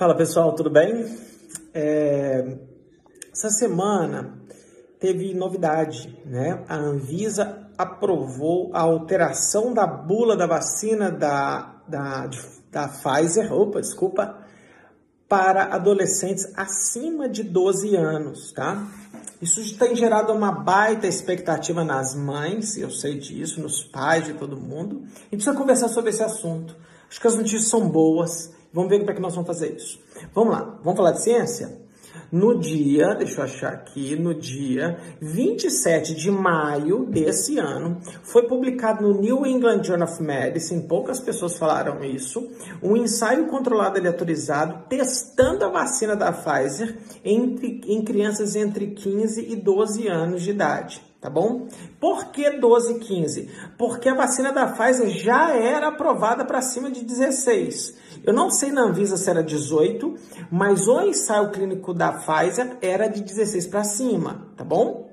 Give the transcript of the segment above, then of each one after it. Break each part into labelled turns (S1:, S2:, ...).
S1: Fala pessoal, tudo bem? É... Essa semana teve novidade, né? A Anvisa aprovou a alteração da bula da vacina da, da, da Pfizer, opa, desculpa, para adolescentes acima de 12 anos, tá? Isso tem gerado uma baita expectativa nas mães, eu sei disso, nos pais de todo mundo. Gente precisa conversar sobre esse assunto. Acho que as notícias são boas. Vamos ver como é que nós vamos fazer isso. Vamos lá, vamos falar de ciência? No dia, deixa eu achar aqui, no dia 27 de maio desse ano, foi publicado no New England Journal of Medicine, poucas pessoas falaram isso, um ensaio controlado aleatorizado testando a vacina da Pfizer entre, em crianças entre 15 e 12 anos de idade tá bom? Por que 12 e 15? Porque a vacina da Pfizer já era aprovada para cima de 16. Eu não sei na Anvisa se era 18, mas o ensaio clínico da Pfizer era de 16 para cima, tá bom?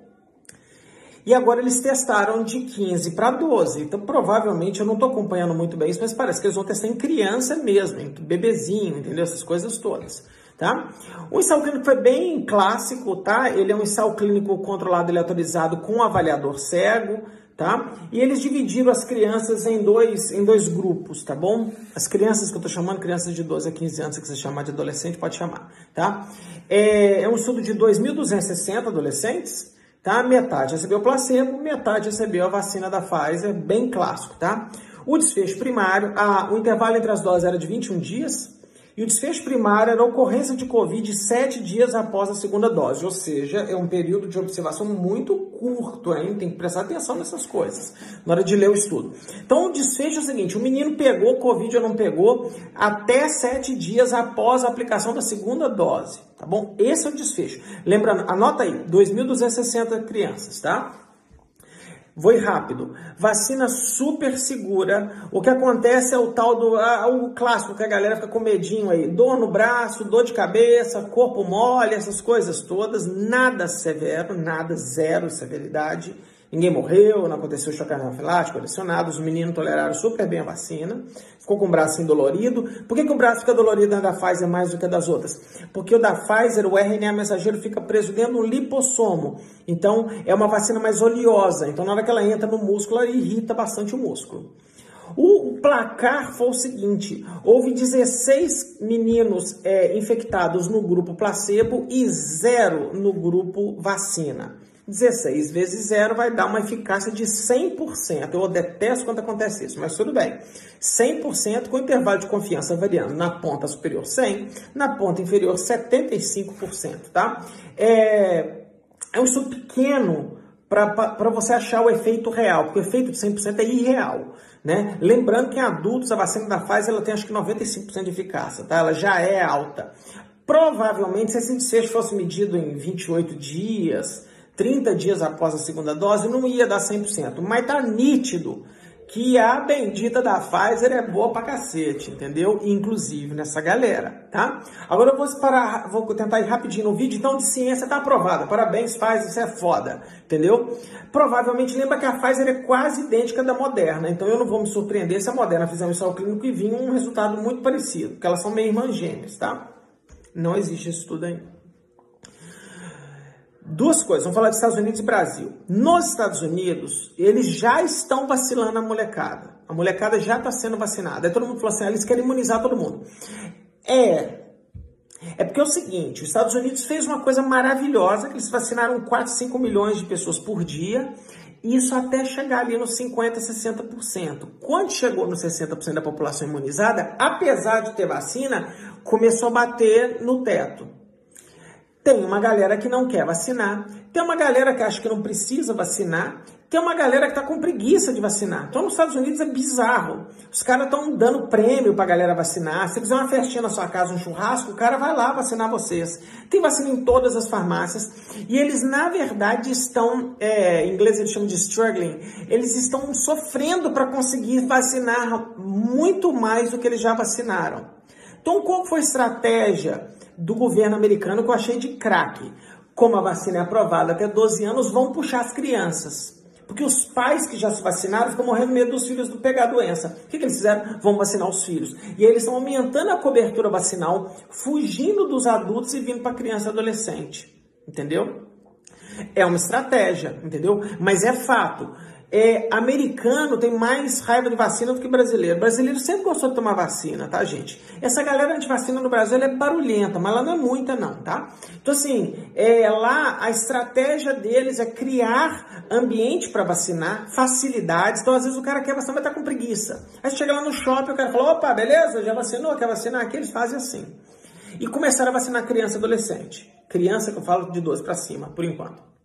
S1: E agora eles testaram de 15 para 12. Então, provavelmente, eu não estou acompanhando muito bem isso, mas parece que eles vão testar em criança mesmo, em bebezinho, entendeu? Essas coisas todas tá? O ensaio clínico foi bem clássico, tá? Ele é um ensaio clínico controlado e autorizado com um avaliador cego, tá? E eles dividiram as crianças em dois, em dois grupos, tá bom? As crianças que eu tô chamando, crianças de 12 a 15 anos, se você chamar de adolescente, pode chamar, tá? É, é um estudo de 2.260 adolescentes, tá? Metade recebeu placebo, metade recebeu a vacina da Pfizer, bem clássico, tá? O desfecho primário, a, o intervalo entre as doses era de 21 dias, e o desfecho primário era a ocorrência de Covid sete dias após a segunda dose, ou seja, é um período de observação muito curto, hein? Tem que prestar atenção nessas coisas na hora de ler o estudo. Então, o desfecho é o seguinte: o menino pegou Covid ou não pegou até sete dias após a aplicação da segunda dose, tá bom? Esse é o desfecho. Lembrando, anota aí: 2.260 crianças, tá? Vou ir rápido. Vacina super segura. O que acontece é o tal do ah, o clássico que a galera fica com medinho aí. Dor no braço, dor de cabeça, corpo mole, essas coisas todas. Nada severo, nada, zero severidade. Ninguém morreu, não aconteceu choque anafilático adicionado, os meninos toleraram super bem a vacina, ficou com o braço indolorido. Por que, que o braço fica dolorido na da Pfizer mais do que das outras? Porque o da Pfizer, o RNA mensageiro fica preso dentro do lipossomo. Então, é uma vacina mais oleosa. Então, na hora que ela entra no músculo, ela irrita bastante o músculo. O placar foi o seguinte: houve 16 meninos é, infectados no grupo placebo e zero no grupo vacina. 16 vezes 0 vai dar uma eficácia de 100%. Eu detesto quando acontece isso, mas tudo bem. 100% com intervalo de confiança variando na ponta superior 100, na ponta inferior 75%, tá? É, é um estudo pequeno para você achar o efeito real, porque o efeito de 100% é irreal. Né? Lembrando que em adultos a vacina da Pfizer ela tem acho que 95% de eficácia, tá? ela já é alta. Provavelmente, se esse desfecho fosse medido em 28 dias, 30 dias após a segunda dose, não ia dar 100%. Mas tá nítido que a bendita da Pfizer é boa pra cacete, entendeu? Inclusive nessa galera, tá? Agora eu vou parar, vou tentar ir rapidinho no vídeo. Então, de ciência tá aprovada. Parabéns, Pfizer, você é foda, entendeu? Provavelmente lembra que a Pfizer é quase idêntica da Moderna. Então, eu não vou me surpreender se a Moderna fizer um ensaio clínico e vir um resultado muito parecido, porque elas são meio irmãs gêmeas, tá? Não existe isso tudo ainda. Duas coisas, vamos falar dos Estados Unidos e Brasil. Nos Estados Unidos, eles já estão vacilando a molecada. A molecada já está sendo vacinada. Aí todo mundo falou assim, ah, eles querem imunizar todo mundo. É, é porque é o seguinte, os Estados Unidos fez uma coisa maravilhosa, que eles vacinaram 4, 5 milhões de pessoas por dia, isso até chegar ali nos 50, 60%. Quando chegou nos 60% da população imunizada, apesar de ter vacina, começou a bater no teto. Tem uma galera que não quer vacinar, tem uma galera que acha que não precisa vacinar, tem uma galera que está com preguiça de vacinar. Então, nos Estados Unidos é bizarro. Os caras estão dando prêmio para a galera vacinar. Se fizer uma festinha na sua casa, um churrasco, o cara vai lá vacinar vocês. Tem vacina em todas as farmácias. E eles, na verdade, estão, é, em inglês eles chamam de struggling, eles estão sofrendo para conseguir vacinar muito mais do que eles já vacinaram. Então, qual foi a estratégia do governo americano que eu achei de craque. Como a vacina é aprovada até 12 anos, vão puxar as crianças. Porque os pais que já se vacinaram ficam morrendo medo dos filhos do pegar a doença. O que, que eles fizeram? Vão vacinar os filhos. E eles estão aumentando a cobertura vacinal, fugindo dos adultos e vindo para criança e adolescente. Entendeu? É uma estratégia, entendeu? Mas é fato é, americano tem mais raiva de vacina do que brasileiro. Brasileiro sempre gostou de tomar vacina, tá, gente? Essa galera antivacina no Brasil é barulhenta, mas ela não é muita, não, tá? Então, assim, é, lá a estratégia deles é criar ambiente para vacinar, facilidades. Então, às vezes o cara quer vacinar, mas tá com preguiça. Aí chega lá no shopping, o cara fala: opa, beleza, já vacinou, quer vacinar? Aqui eles fazem assim. E começaram a vacinar criança e adolescente. Criança que eu falo de 12 para cima, por enquanto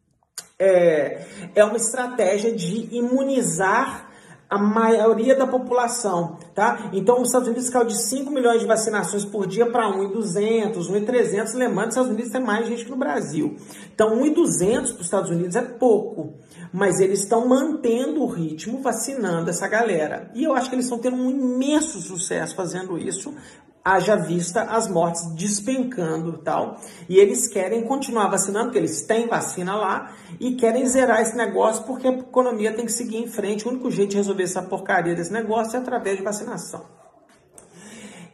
S1: é, é uma estratégia de imunizar a maioria da população, tá? Então, os Estados Unidos caiu de 5 milhões de vacinações por dia para 1.200, 1.300, lembrando que os Estados Unidos tem mais gente que no Brasil. Então, 1.200 para os Estados Unidos é pouco, mas eles estão mantendo o ritmo vacinando essa galera. E eu acho que eles estão tendo um imenso sucesso fazendo isso, haja vista as mortes despencando tal. E eles querem continuar vacinando, porque eles têm vacina lá, e querem zerar esse negócio porque a economia tem que seguir em frente. O único jeito de resolver essa porcaria desse negócio é através de vacinação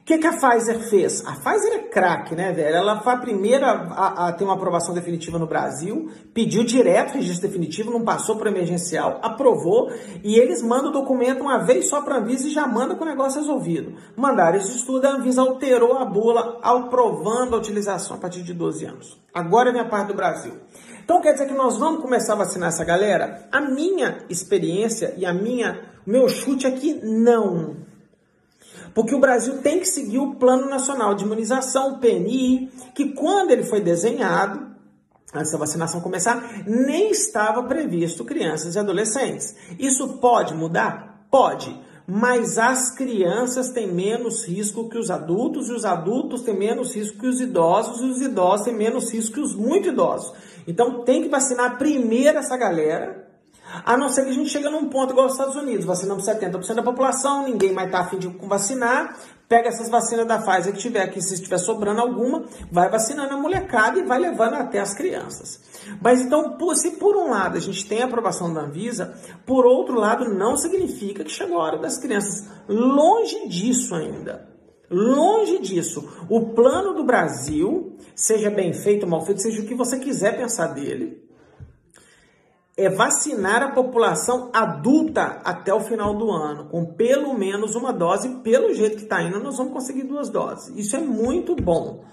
S1: que, que a Pfizer fez? A Pfizer é craque, né, velho? Ela foi a primeira a, a, ter uma aprovação definitiva no Brasil, pediu direto registro definitivo, não passou por emergencial, aprovou, e eles mandam o documento uma vez só para a Anvisa e já manda com o negócio resolvido. Mandaram esse estudo, a Anvisa alterou a bula, aprovando a utilização a partir de 12 anos. Agora vem a parte do Brasil. Então quer dizer que nós vamos começar a vacinar essa galera? A minha experiência e a minha, meu chute é que não. Porque o Brasil tem que seguir o Plano Nacional de Imunização, o PNI, que quando ele foi desenhado, antes da vacinação começar, nem estava previsto crianças e adolescentes. Isso pode mudar? Pode. Mas as crianças têm menos risco que os adultos, e os adultos têm menos risco que os idosos, e os idosos têm menos risco que os muito idosos. Então tem que vacinar primeiro essa galera, a não ser que a gente chegue num ponto igual aos Estados Unidos, vacinamos 70% da população, ninguém mais está afim de vacinar, pega essas vacinas da Pfizer que tiver aqui, se estiver sobrando alguma, vai vacinando a molecada e vai levando até as crianças. Mas então, se por um lado a gente tem a aprovação da Anvisa, por outro lado não significa que chegou a hora das crianças. Longe disso ainda. Longe disso. O plano do Brasil, seja bem feito ou mal feito, seja o que você quiser pensar dele, é vacinar a população adulta até o final do ano, com pelo menos uma dose. Pelo jeito que está indo, nós vamos conseguir duas doses. Isso é muito bom.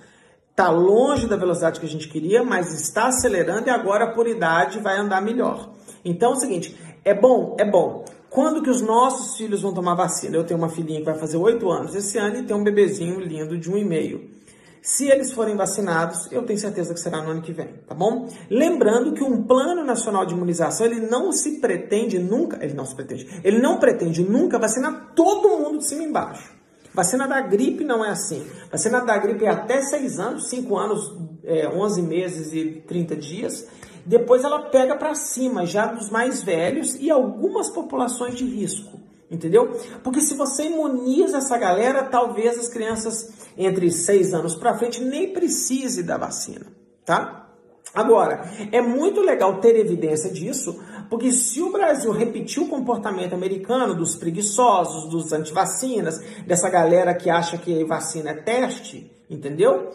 S1: Está longe da velocidade que a gente queria, mas está acelerando e agora por idade vai andar melhor. Então é o seguinte, é bom, é bom. Quando que os nossos filhos vão tomar vacina? Eu tenho uma filhinha que vai fazer oito anos esse ano e tem um bebezinho lindo de um e meio. Se eles forem vacinados, eu tenho certeza que será no ano que vem, tá bom? Lembrando que um plano nacional de imunização, ele não se pretende nunca, ele não se pretende, ele não pretende nunca vacinar todo mundo de cima e embaixo. Vacina da gripe não é assim. Vacina da gripe é até 6 anos, 5 anos, é, 11 meses e 30 dias. Depois ela pega para cima, já dos mais velhos e algumas populações de risco entendeu? Porque se você imuniza essa galera, talvez as crianças entre 6 anos para frente nem precise da vacina, tá? Agora, é muito legal ter evidência disso, porque se o Brasil repetir o comportamento americano dos preguiçosos, dos antivacinas, dessa galera que acha que vacina é teste, entendeu?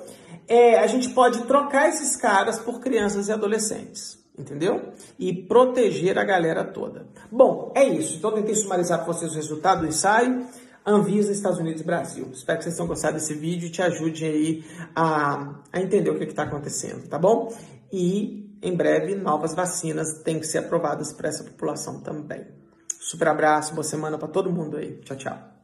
S1: É, a gente pode trocar esses caras por crianças e adolescentes entendeu? E proteger a galera toda. Bom, é isso. Então, tentei sumarizar para vocês o resultado do ensaio. Anvisa, Estados Unidos e Brasil. Espero que vocês tenham gostado desse vídeo e te ajude aí a, a entender o que está acontecendo, tá bom? E em breve novas vacinas têm que ser aprovadas para essa população também. Super abraço, boa semana para todo mundo aí. Tchau, tchau.